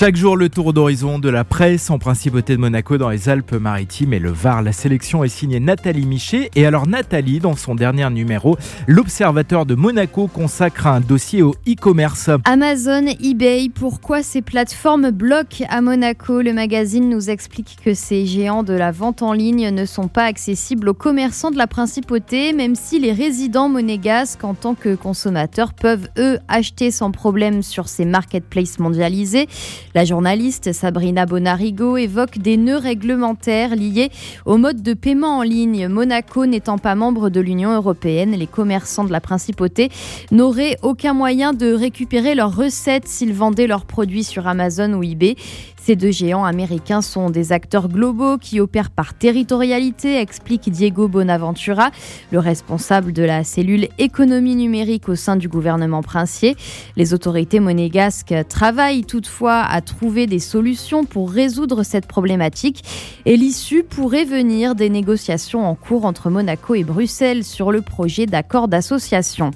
Chaque jour, le tour d'horizon de la presse en principauté de Monaco dans les Alpes-Maritimes et le Var. La sélection est signée Nathalie Michet. Et alors, Nathalie, dans son dernier numéro, l'Observateur de Monaco consacre un dossier au e-commerce. Amazon, eBay, pourquoi ces plateformes bloquent à Monaco? Le magazine nous explique que ces géants de la vente en ligne ne sont pas accessibles aux commerçants de la principauté, même si les résidents monégasques, en tant que consommateurs, peuvent eux acheter sans problème sur ces marketplaces mondialisés. La journaliste Sabrina Bonarigo évoque des nœuds réglementaires liés au mode de paiement en ligne. Monaco n'étant pas membre de l'Union européenne, les commerçants de la principauté n'auraient aucun moyen de récupérer leurs recettes s'ils vendaient leurs produits sur Amazon ou eBay. Ces deux géants américains sont des acteurs globaux qui opèrent par territorialité, explique Diego Bonaventura, le responsable de la cellule économie numérique au sein du gouvernement princier. Les autorités monégasques travaillent toutefois à trouver des solutions pour résoudre cette problématique et l'issue pourrait venir des négociations en cours entre Monaco et Bruxelles sur le projet d'accord d'association.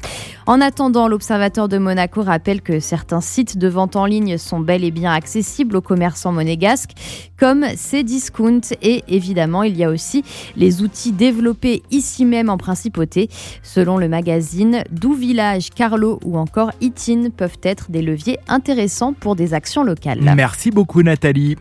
En attendant, l'Observateur de Monaco rappelle que certains sites de vente en ligne sont bel et bien accessibles aux commerçants monégasques, comme Cdiscount et évidemment, il y a aussi les outils développés ici même en principauté. Selon le magazine, Doux Village, Carlo ou encore Itin peuvent être des leviers intéressants pour des actions locales. Merci beaucoup Nathalie.